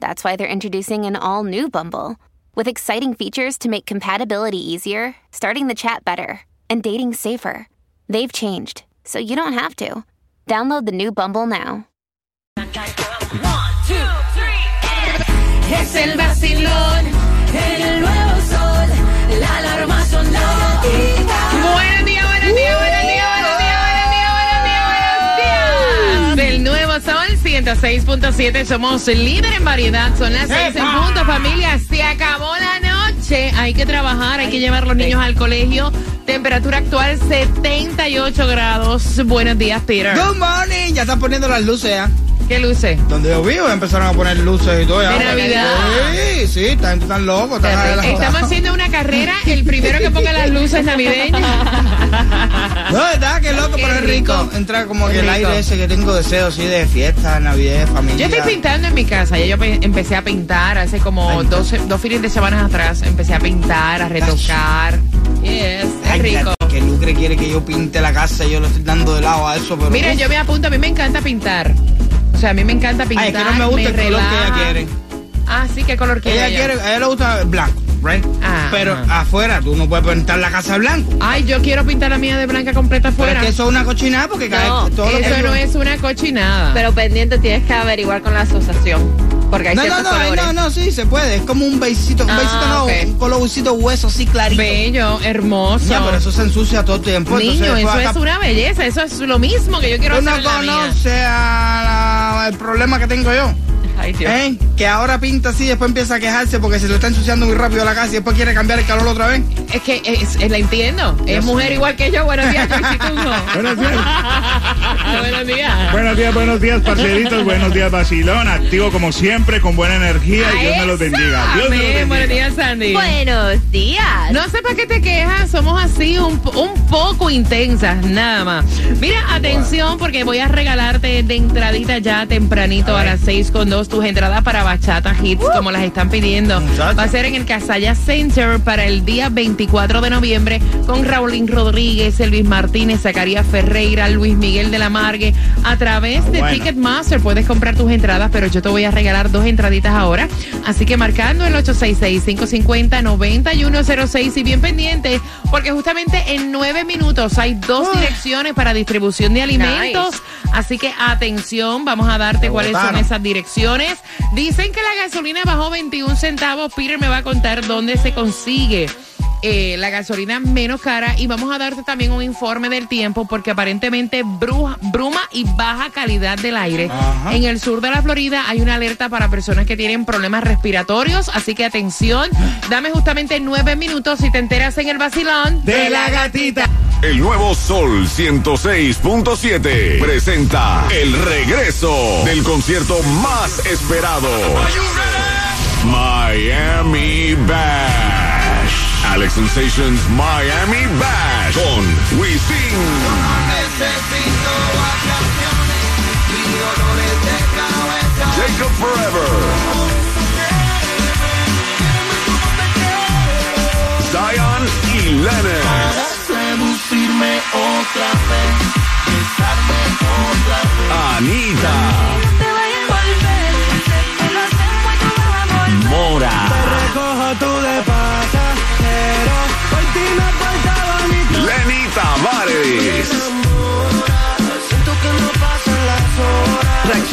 that's why they're introducing an all new Bumble with exciting features to make compatibility easier, starting the chat better, and dating safer. They've changed, so you don't have to. Download the new Bumble now. Es el vacilón, el 106.7, somos líder en variedad. Son las 6 en punto, familia. Se acabó la noche. Hay que trabajar, hay que llevar los niños al colegio. Temperatura actual 78 grados. Buenos días, Peter. Good morning, ya están poniendo las luces ya. ¿Qué luce? Donde yo vivo empezaron a poner luces y todo. De Navidad. Sí, sí, están tan locos. están- Estamos haciendo una carrera. El primero que ponga las luces navideñas. No, ¿verdad? Qué loco, Qué pero es rico. rico. Entra como que el aire ese que tengo deseos, sí, de fiesta, navidad, familia. Yo estoy pintando en mi casa. Ya yo pe- empecé a pintar hace como dos, dos fines de semana atrás. Empecé a pintar, a retocar. Yes, es rico. que Lucre quiere que yo pinte la casa y yo le estoy dando de lado a eso, pero... Mira, yo me apunto. A mí me encanta pintar. O sea, a mí me encanta pintar. Ay, es que no me gusta el color que ella relaja. quiere. Ah, sí, ¿qué color quiere Ella ella? quiere, a ella le gusta el blanco, right? Ah, pero ajá. afuera tú no puedes pintar la casa de blanco. Ay, yo quiero pintar la mía de blanca completa Pero afuera. es que eso es una cochinada porque cae No, todo lo que Eso no es una cochinada. Pero pendiente tienes que averiguar con la asociación. Porque hay No, no, no, colores. no, no, sí, se puede. Es como un besito, un Ah, besito no, ok. un colorcito hueso así clarito. Bello, hermoso. Ya, pero eso se ensucia todo el tiempo. Niño, entonces, eso pues, es acá- una belleza. Eso es lo mismo que yo quiero Tú no hacer mía. conoces a la- el problema que tengo yo. Ay, Dios. ¿eh? Que ahora pinta así, después empieza a quejarse porque se le está ensuciando muy rápido la casa y después quiere cambiar el calor otra vez. Es que es, es- la entiendo. Es mujer igual que yo. Buenos días. Buenos días. Buenos días. Buenos días, buenos días, parceritos. Buenos días, Basilón. Activo como siempre, con buena energía. Y Dios me los bendiga. Dios me los Amén. Buenos días, Sandy. Buenos días. No sé para qué te quejas, somos así un, po- un poco intensas, nada más. Mira, atención, porque voy a regalarte de entradita ya tempranito a, las 6 con 2 tus entradas para Bachata Hits, como las están pidiendo. Muchacha. Va a ser en el Casaya Center para el día 24 de noviembre con Raulín Rodríguez, Elvis Martínez, Zacarías Ferreira, Luis Miguel de la Margue. A través de Bueno. Ticketmaster puedes comprar tus entradas, pero yo te voy a regalar dos entraditas ahora. Así que marcando el 866-550-9106 y bien pendiente, porque justamente en nueve minutos hay dos direcciones para distribución de alimentos. Así que atención, vamos a darte Me cuáles son esas direcciones. Dicen que la gasolina bajó 21 centavos. Peter me va a contar dónde se consigue. Eh, la gasolina menos cara y vamos a darte también un informe del tiempo porque aparentemente bruja- bruma y baja calidad del aire. Ajá. En el sur de la Florida hay una alerta para personas que tienen problemas respiratorios, así que atención, dame justamente nueve minutos si te enteras en el vacilón De la gatita. El nuevo Sol 106.7 presenta el regreso del concierto más esperado. Miami Bash. Alex Sensations Miami Bash con Wisin. Jacob Forever. Zion y Lennon. Anita.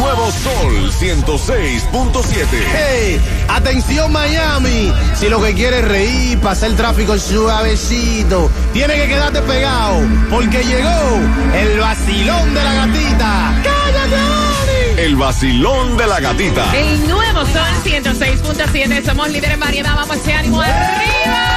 Nuevo Sol 106.7. Hey, atención Miami, si lo que quieres es reír, pasar el tráfico suavecito, tiene que quedarte pegado, porque llegó el vacilón de la gatita. ¡Cállate! El vacilón de la gatita. El nuevo Sol 106.7. Somos líderes en variedad. Vamos ese ánimo arriba.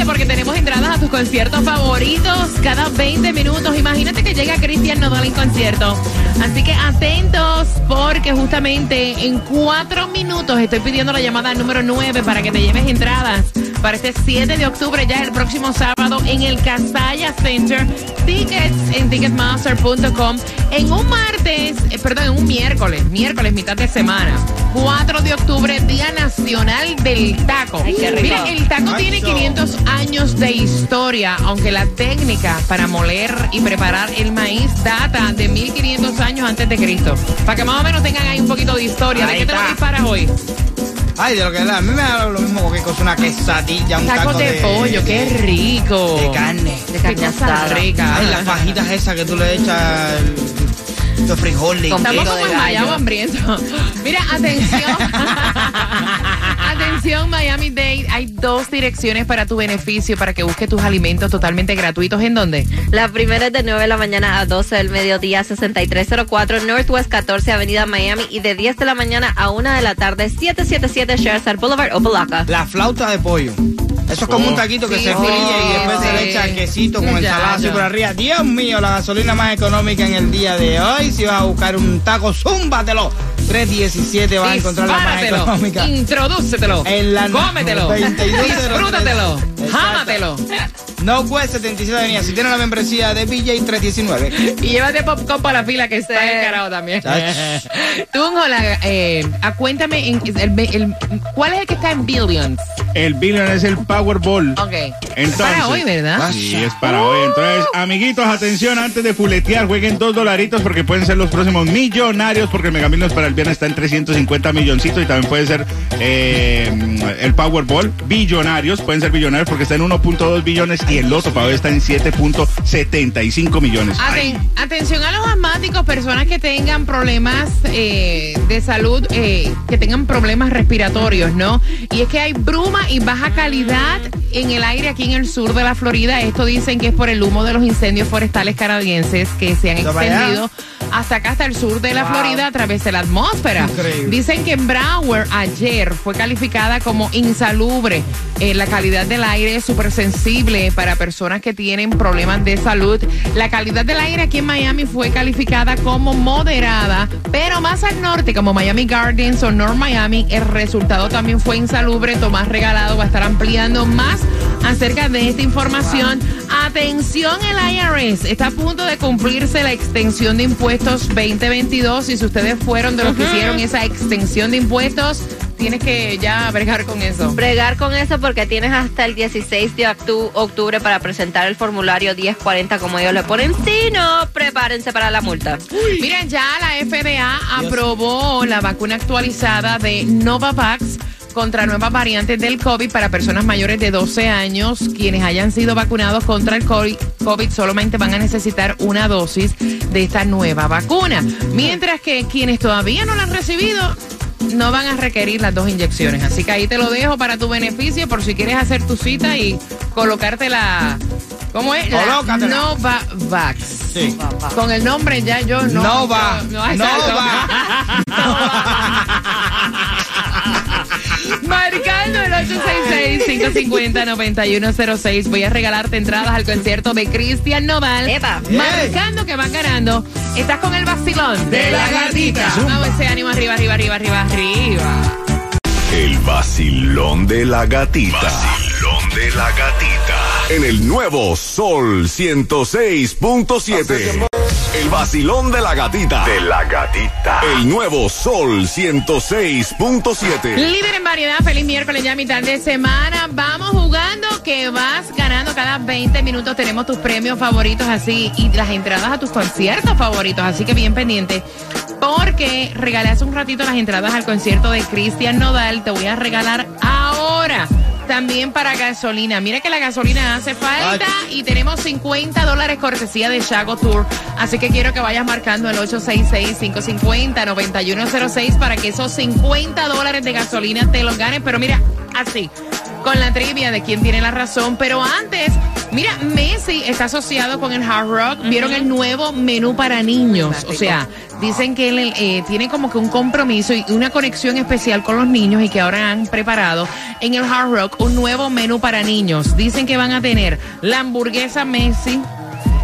Pendiente porque tenemos entradas a tus conciertos favoritos cada 20 minutos. Imagínate que llega Cristian Nodal en concierto. Así que atentos porque justamente en cuatro minutos estoy pidiendo la llamada número 9 para que te lleves entradas para este 7 de octubre, ya el próximo sábado en el Casaya Center. Tickets en ticketmaster.com. En un martes, eh, perdón, en un miércoles, miércoles, mitad de semana. 4 de octubre, Día Nacional del Taco. Ay. Mira, el taco Ay, tiene so. 500 años de historia, aunque la técnica para moler y preparar el maíz data de 1500 años antes de Cristo. Para que más o menos tengan ahí un poquito de historia. ¿De qué te lo está. disparas hoy? Ay, de lo que es, a mí me da lo mismo que cosa una quesadilla, un Tacos taco de, pollo, qué rico. De carne. De carne asada. rica. Ay, las fajitas esas que tú le echas el- los frijoles. Estamos como de en Miami gallo. hambriento. Mira, atención. atención, Miami Dade. Hay dos direcciones para tu beneficio, para que busques tus alimentos totalmente gratuitos. ¿En dónde? La primera es de 9 de la mañana a 12 del mediodía, 6304 Northwest 14 Avenida Miami y de 10 de la mañana a 1 de la tarde, 777 Sherside Boulevard, Opalaca. La flauta de pollo. Eso es como un taquito que Sí, se sí, fríe y después se sí. le echa quesito con ensalada así por arriba. Dios mío, la gasolina más económica en el día de hoy. Si vas a buscar un taco, zúmbatelo. 317 vas a encontrar la más económica. Introdúcetelo. En la Cómetelo. 2203. Disfrútatelo. Jámatelo. No West 77 Avenida. Si tienes la membresía de BJ 319. Y llévate popcorn para la fila que está encarado también. Jola, eh, ah, cuéntame, en- el- el- ¿cuál es el que está en Billions? El Billion es el Powerball. Ok. Entonces, para hoy, ¿verdad? Sí, es para hoy. Entonces, amiguitos, atención, antes de fuletear, jueguen dos dolaritos porque pueden ser los próximos millonarios, porque el Mega Millions para el viernes está en 350 milloncitos y también puede ser eh, el Powerball, billonarios, pueden ser billonarios porque está en 1.2 billones y el Loto para hoy está en 7.75 millones. Ay. Atención a los asmáticos, personas que tengan problemas eh, de salud, eh, que tengan problemas respiratorios, ¿no? Y es que hay bruma y baja calidad en el aire aquí en el sur de la Florida. Esto dicen que es por el humo de los incendios forestales canadienses que se han extendido hasta acá, hasta el sur de la Wow. Florida a través de la atmósfera. Increíble. Dicen que en Broward ayer fue calificada como insalubre. Eh, la calidad del aire es súper sensible para personas que tienen problemas de salud. La calidad del aire aquí en Miami fue calificada como moderada, pero más al norte, como Miami Gardens o North Miami, el resultado también fue insalubre. Tomás Regalado va a estar ampliando más acerca de esta información. Atención, el IRS está a punto de cumplirse la extensión de impuestos 2022. Y si ustedes fueron de los que hicieron esa extensión de impuestos, tienes que ya bregar con eso. Bregar con eso porque tienes hasta el 16 de octu- octubre para presentar el formulario 1040 como ellos le ponen. Si no, prepárense para la multa. Miren, ya la FDA aprobó la vacuna actualizada de Novavax contra nuevas variantes del COVID para personas mayores de 12 años. Quienes hayan sido vacunados contra el COVID, solamente van a necesitar una dosis de esta nueva vacuna. Mientras que quienes todavía no la han recibido no van a requerir las dos inyecciones. Así que ahí te lo dejo para tu beneficio por si quieres hacer tu cita y colocarte la... ¿Cómo es? La. Novavax. Sí. Con el nombre ya yo no. No va. yo- No. Marcando el 866-550-9106. Voy a regalarte entradas al concierto de Cristian Nodal. Epa. Marcando que van ganando. Estás con el vacilón De la gatita. Vamos ese ánimo arriba, arriba, arriba, arriba, arriba. El vacilón de la gatita. Vacilón de la gatita. En el nuevo Sol 106.7. El vacilón de la gatita. De la gatita. El nuevo Sol 106.7. Líder en variedad, feliz miércoles ya mitad de semana. Vamos jugando que vas ganando cada 20 minutos. Tenemos tus premios favoritos así y las entradas a tus conciertos favoritos. Así que bien pendiente. Porque regalé hace un ratito las entradas al concierto de Cristian Nodal. Te voy a regalar ahora. También para gasolina. Mira que la gasolina hace falta y tenemos 50 dólares cortesía de Chago Tour. Así que quiero que vayas marcando el 866-550-9106 para que esos 50 dólares de gasolina te los ganes. Pero mira, así. Con la trivia de quién tiene la razón. Pero antes, mira, Messi está asociado con el Hard Rock. Vieron el nuevo menú para niños. O sea, dicen que él eh, tiene como que un compromiso y una conexión especial con los niños y que ahora han preparado en el Hard Rock un nuevo menú para niños. Dicen que van a tener la hamburguesa Messi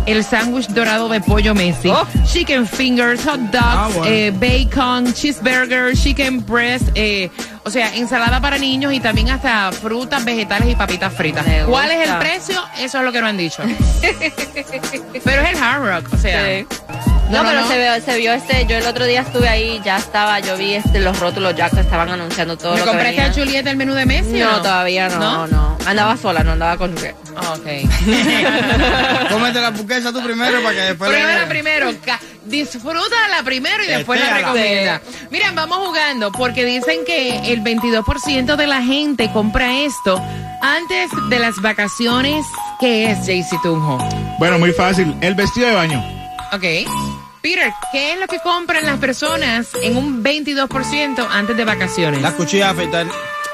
el sándwich dorado de pollo Messi, Oh. chicken fingers, hot dogs, Ah, bueno. eh, bacon, cheeseburger, chicken breast, eh, o sea, ensalada para niños y también hasta frutas, vegetales y papitas fritas. ¿Cuál es el precio? Eso es lo que no han dicho. Pero es el Hard Rock, o sea. Sí. No, pero Se, vio, se vio este, yo el otro día estuve ahí, ya estaba, yo vi este, los rótulos ya que estaban anunciando todo ¿Me lo que compraste venía. a Julieta el menú de Messi? o No, todavía no, ¿No? no, Andaba sola, no andaba con Juliet. Ok. Cómete la hamburguesa tú primero para que después... le- Primero, disfrútala primero y después la recomienda. Miren, vamos jugando porque dicen que el 22% de la gente compra esto antes de las vacaciones. ¿Qué es, Jaycee Tunjo? Bueno, muy fácil. El vestido de baño. Ok. Peter, ¿qué es lo que compran las personas en un 22% antes de vacaciones? La cuchilla de afeitar.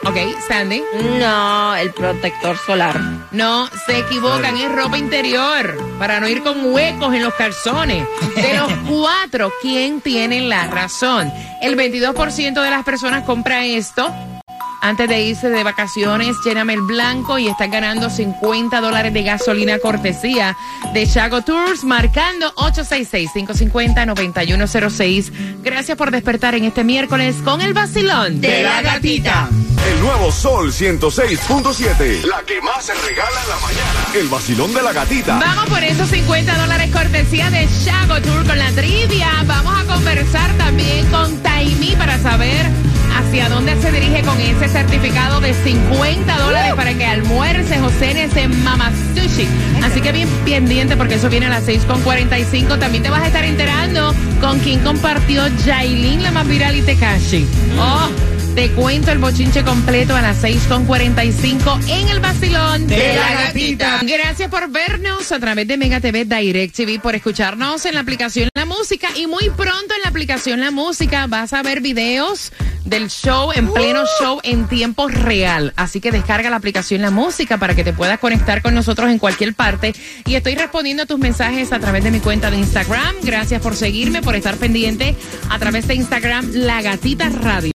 Ok, Sandy. No, el protector solar. No, se equivocan, es ropa interior, para no ir con huecos en los calzones. De los cuatro, ¿quién tiene la razón? El 22% de las personas compra esto. Antes de irse de vacaciones, lléname el blanco y estás ganando 50 dólares de gasolina cortesía de Chago Tours, marcando 866-550-9106. Gracias por despertar en este miércoles con el vacilón De la gatita. El nuevo Sol 106.7. La que más se regala en la mañana. El vacilón de la gatita. Vamos por esos 50 dólares cortesía de Chago Tour con la trivia. Vamos a conversar también con Taimi para saber hacia dónde se dirige con ese certificado de 50 dólares para que almuerces o cenes en Mama Sushi. Así que bien pendiente porque eso viene a las 6.45. También te vas a estar enterando con quién compartió Jailin, la más viral y Tekashi. Oh, te cuento el bochinche completo a las 6.45 en el vacilón De la gatita. Gracias por vernos a través de Mega TV Direct TV, por escucharnos en la aplicación La Música y muy pronto en la aplicación La Música vas a ver videos del show en pleno show en tiempo real. Así que descarga la aplicación La Música para que te puedas conectar con nosotros en cualquier parte. Y estoy respondiendo a tus mensajes a través de mi cuenta de Instagram. Gracias por seguirme, por estar pendiente a través de Instagram La Gatita Radio.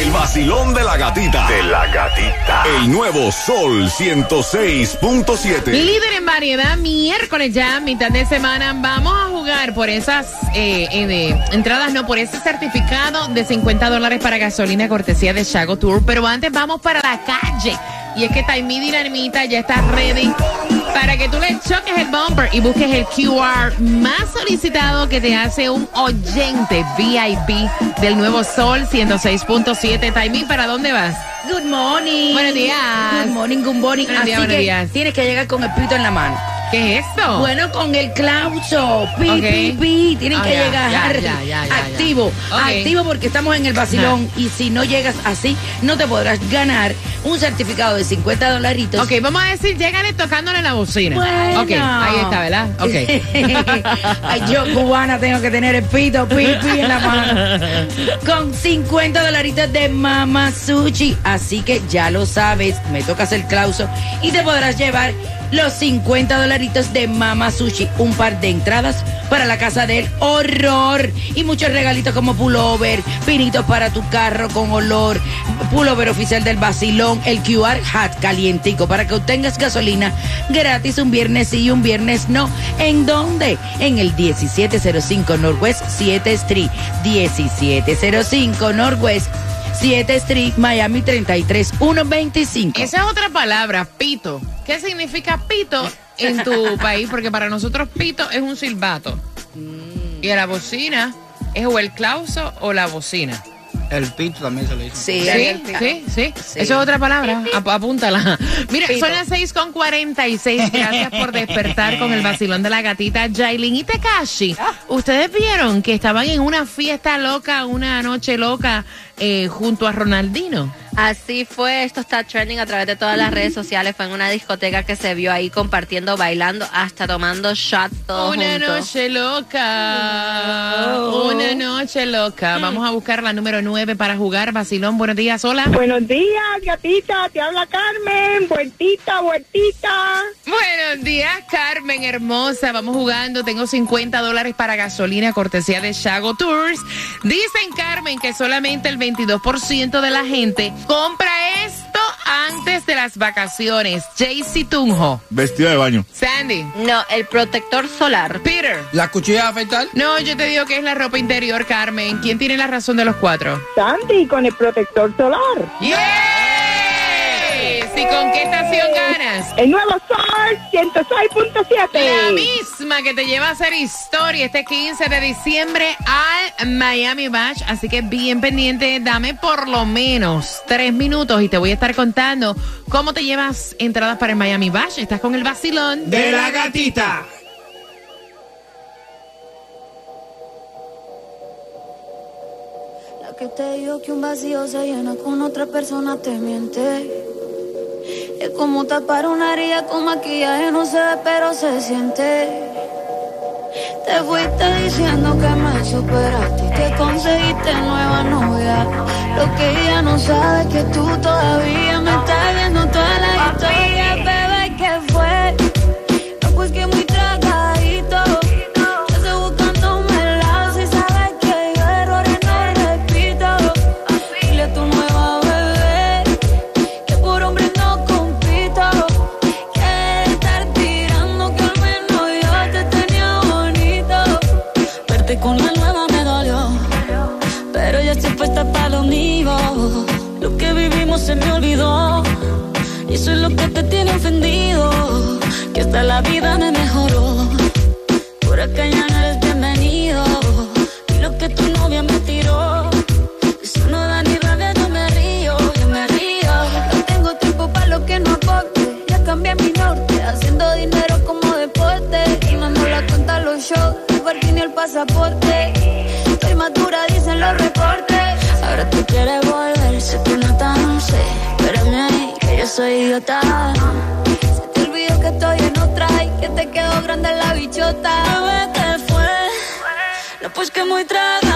El vacilón de la gatita. De la gatita. El nuevo Sol 106.7. Líder en variedad, miércoles ya, mitad de semana. Vamos a jugar por esas eh, eh, entradas, no, por ese certificado de 50 dólares para gasolina cortesía de Chago Tour. Pero antes vamos para la calle. Y es que Taimí Dinamita ya está ready para que tú le choques el bumper y busques el QR más solicitado que te hace un oyente VIP del nuevo Sol 106.7. Taimí, ¿para dónde vas? Good morning. Buenos días. Good morning, good morning. Buenos días, Así buenos que días. tienes que llegar con el pito en la mano. ¿Qué es esto? Bueno, con el clauso. Pi, Ok. pi, pi. Tienen Ah, que ya, llegar ya, ya, activo. Activo porque estamos en el vacilón. Y si no llegas así, no te podrás ganar un certificado de 50 dolaritos. Ok, vamos a decir, llégale tocándole la bocina. Bueno. Ok, ahí está, ¿verdad? Ok. Ay, yo cubana tengo que tener el pito, pi, pi en la mano. Con 50 dolaritos de Mama Sushi. Así que ya lo sabes, me tocas el clauso y te podrás llevar los 50 dolaritos de Mama Sushi. Un par de entradas para la casa del horror. Y muchos regalitos como pullover, pinitos para tu carro con olor, pullover oficial del vacilón, el QR hat calientico para que obtengas gasolina gratis un viernes sí y un viernes no. ¿En dónde? En el 1705 Northwest 7 Street. 1705 Northwest 7 Street, Miami 33125. Esa es otra palabra, pito. ¿Qué significa pito en tu país? Porque para nosotros pito es un silbato. Mm. Y a la bocina es o el clauso o la bocina. El pito también se le dice. Sí, Sí, sí, sí, Sí. Eso es otra palabra. Ap- apúntala. Mira, Pito. son las 6 con 46. Gracias por despertar con el vacilón de la gatita Jailin y Tekashi. Ustedes vieron que estaban en una fiesta loca, una noche loca, eh, junto a Ronaldino. Así fue, esto está trending a través de todas las redes sociales. Fue en una discoteca que se vio ahí compartiendo, bailando, hasta tomando shots todos Una juntos. noche loca. Una noche loca. Vamos a buscar la número 9 para jugar. Vacilón, buenos días, hola. Buenos días, gatita, te habla Carmen, vueltita, vueltita. Buenos días, Carmen, hermosa. Vamos jugando. Tengo 50 dólares para gasolina, cortesía de Shago Tours. Dicen, Carmen, que solamente el 22% de la gente compra esto antes de las vacaciones. Jaycee Tunjo. Vestido de baño. Sandy. No, el protector solar. Peter. ¿La cuchilla de afeitar? No, yo te digo que es la ropa interior, Carmen. ¿Quién tiene la razón de los cuatro? Sandy con el protector solar. ¡Yes! ¿Y con qué estación ganas? El nuevo Sol 106.7. La misma que te lleva a hacer historia este 15 de diciembre al Miami Bash. Así que bien pendiente, dame por lo menos tres minutos y te voy a estar contando cómo te llevas entradas para el Miami Bash. Estás con el vacilón De la gatita. La que te dijo que un vacío se llena con otra persona te miente. Es como tapar una herida con maquillaje, no se ve, pero se siente. Te fuiste diciendo que me superaste que conseguiste nueva novia. Lo que ella no sabe es que tú todavía idiota. Se te olvidó que estoy en otra y que te quedó grande la bichota. Bebé, ¿qué fue? No, pues que muy tragadito.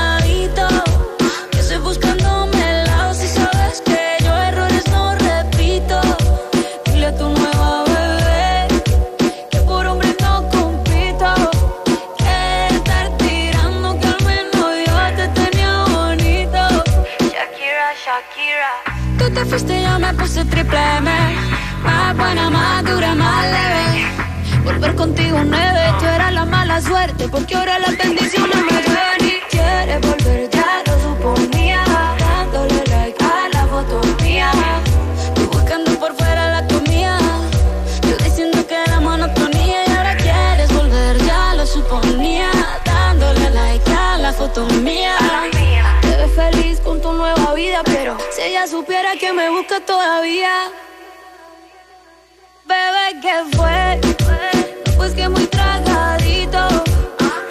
Ella supiera que me busca todavía. Bebé, ¿qué fue? Pues que muy tragadito.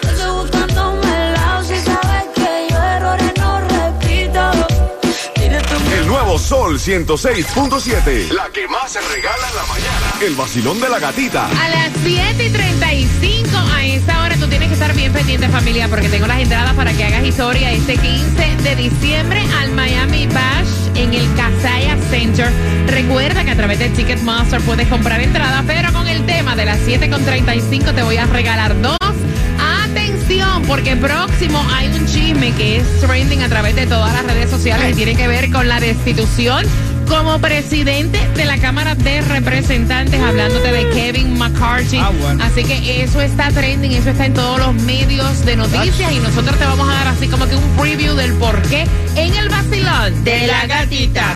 Estoy buscándome el lado si sabes que yo errores no repito. El nuevo Sol 106.7. La que más se regala en la mañana. El vacilón de la gatita. A las 7 y 35 estar bien pendiente familia porque tengo las entradas para que hagas historia este 15 de diciembre al Miami Bash en el Casaya Center. Recuerda que a través de Ticketmaster puedes comprar entradas, pero con el tema de las 7 con 35 te voy a regalar dos. Atención, porque próximo hay un chisme que es trending a través de todas las redes sociales y tiene que ver con la destitución como presidente de la Cámara de Representantes, hablándote de Kevin McCarthy. Ah, bueno. Así que eso está trending, eso está en todos los medios de noticias y nosotros te vamos a dar así como que un preview del por qué en el vacilón De la gatita.